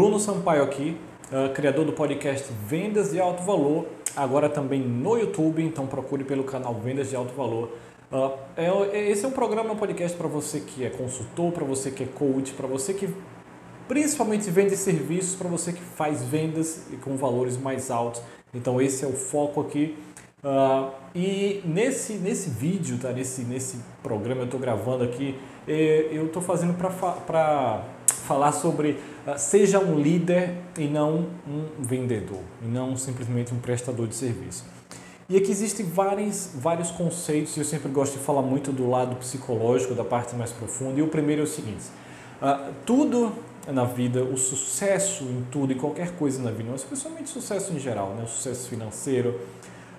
Bruno Sampaio aqui, uh, criador do podcast Vendas de Alto Valor, agora também no YouTube, então procure pelo canal Vendas de Alto Valor. Uh, é, esse é um programa, um podcast para você que é consultor, para você que é coach, para você que principalmente vende serviços, para você que faz vendas e com valores mais altos. Então esse é o foco aqui. Uh, e nesse, nesse vídeo, tá? nesse, nesse programa eu estou gravando aqui, eh, eu estou fazendo para falar sobre uh, seja um líder e não um vendedor, e não simplesmente um prestador de serviço. E aqui existem vários, vários conceitos, eu sempre gosto de falar muito do lado psicológico, da parte mais profunda. E o primeiro é o seguinte: uh, tudo na vida, o sucesso em tudo e qualquer coisa na vida, especialmente sucesso em geral, né? o sucesso financeiro,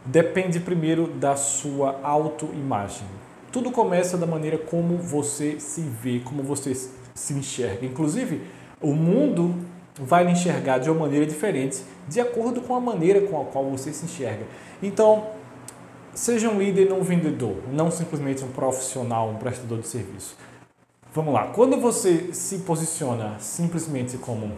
depende primeiro da sua autoimagem. Tudo começa da maneira como você se vê, como você se enxerga. Inclusive, o mundo vai lhe enxergar de uma maneira diferente, de acordo com a maneira com a qual você se enxerga. Então, seja um líder não um vendedor, não simplesmente um profissional, um prestador de serviço. Vamos lá, quando você se posiciona simplesmente como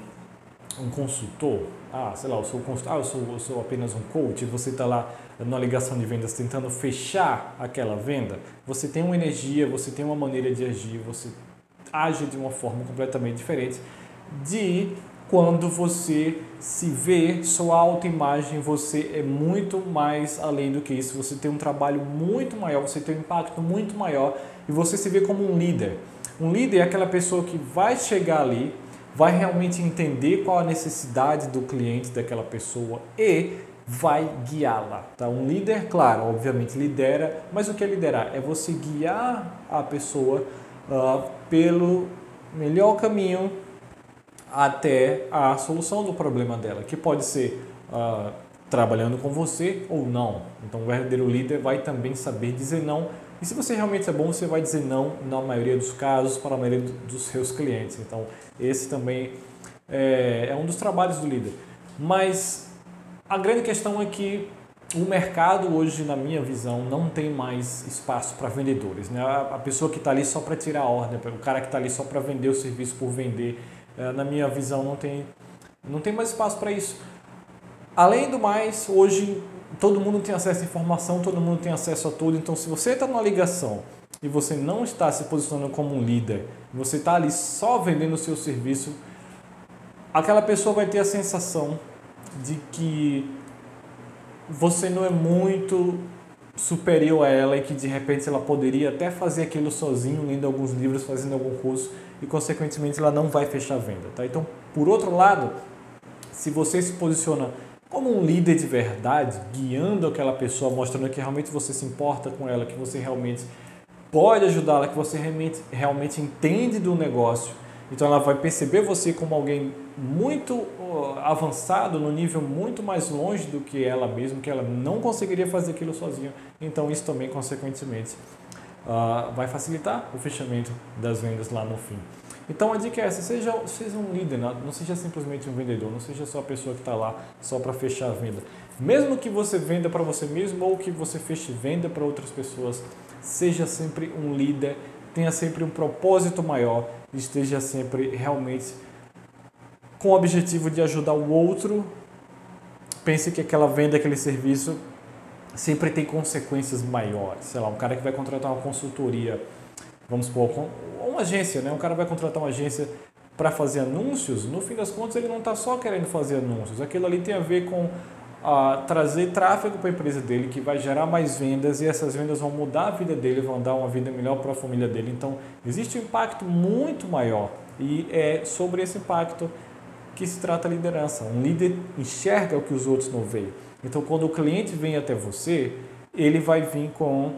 um consultor, ah, sei lá, eu sou, ah, eu sou, eu sou apenas um coach, você está lá numa ligação de vendas tentando fechar aquela venda, você tem uma energia, você tem uma maneira de agir, você age de uma forma completamente diferente de quando você se vê, sua autoimagem, você é muito mais além do que isso, você tem um trabalho muito maior, você tem um impacto muito maior e você se vê como um líder. Um líder é aquela pessoa que vai chegar ali, vai realmente entender qual a necessidade do cliente daquela pessoa e vai guiá-la. Tá? Um líder, claro, obviamente lidera, mas o que é liderar? É você guiar a pessoa uh, pelo melhor caminho até a solução do problema dela, que pode ser uh, trabalhando com você ou não. Então, o verdadeiro líder vai também saber dizer não. E se você realmente é bom, você vai dizer não na maioria dos casos para a maioria dos seus clientes. Então, esse também é, é um dos trabalhos do líder. Mas a grande questão é que o mercado hoje, na minha visão, não tem mais espaço para vendedores. Né? A pessoa que está ali só para tirar a ordem, o cara que está ali só para vender o serviço por vender, é, na minha visão, não tem, não tem mais espaço para isso. Além do mais, hoje todo mundo tem acesso à informação, todo mundo tem acesso a tudo. Então, se você está numa ligação e você não está se posicionando como um líder, você está ali só vendendo o seu serviço, aquela pessoa vai ter a sensação de que você não é muito superior a ela e que de repente ela poderia até fazer aquilo sozinho, lendo alguns livros, fazendo algum curso e consequentemente ela não vai fechar a venda, tá? Então, por outro lado, se você se posiciona como um líder de verdade, guiando aquela pessoa, mostrando que realmente você se importa com ela, que você realmente pode ajudá-la, que você realmente, realmente entende do negócio, então ela vai perceber você como alguém muito avançado, no nível muito mais longe do que ela mesma, que ela não conseguiria fazer aquilo sozinha. Então isso também, consequentemente, uh, vai facilitar o fechamento das vendas lá no fim. Então a dica é essa, seja, seja um líder, não seja simplesmente um vendedor, não seja só a pessoa que está lá só para fechar a venda. Mesmo que você venda para você mesmo ou que você feche venda para outras pessoas, seja sempre um líder, tenha sempre um propósito maior esteja sempre realmente com o objetivo de ajudar o outro. Pense que aquela venda, aquele serviço sempre tem consequências maiores. Sei lá, um cara que vai contratar uma consultoria, vamos supor, uma agência, né? Um cara vai contratar uma agência para fazer anúncios, no fim das contas ele não está só querendo fazer anúncios. Aquilo ali tem a ver com a trazer tráfego para a empresa dele, que vai gerar mais vendas e essas vendas vão mudar a vida dele, vão dar uma vida melhor para a família dele. Então, existe um impacto muito maior e é sobre esse impacto que se trata a liderança. Um líder enxerga o que os outros não veem. Então, quando o cliente vem até você, ele vai vir com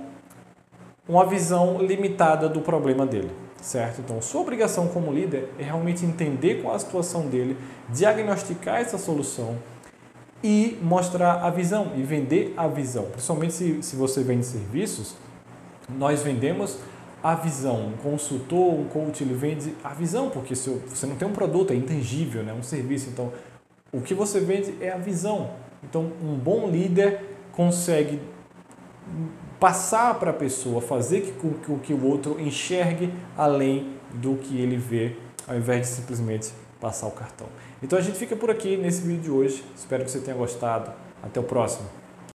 uma visão limitada do problema dele, certo? Então, sua obrigação como líder é realmente entender qual a situação dele, diagnosticar essa solução e mostrar a visão e vender a visão. Principalmente se, se você vende serviços, nós vendemos a visão. Um consultor, um coach, ele vende a visão, porque se você não tem um produto, é intangível, né? um serviço. Então, o que você vende é a visão. Então, um bom líder consegue passar para a pessoa, fazer com que o outro enxergue além do que ele vê, ao invés de simplesmente passar o cartão. Então a gente fica por aqui nesse vídeo de hoje. Espero que você tenha gostado. Até o próximo.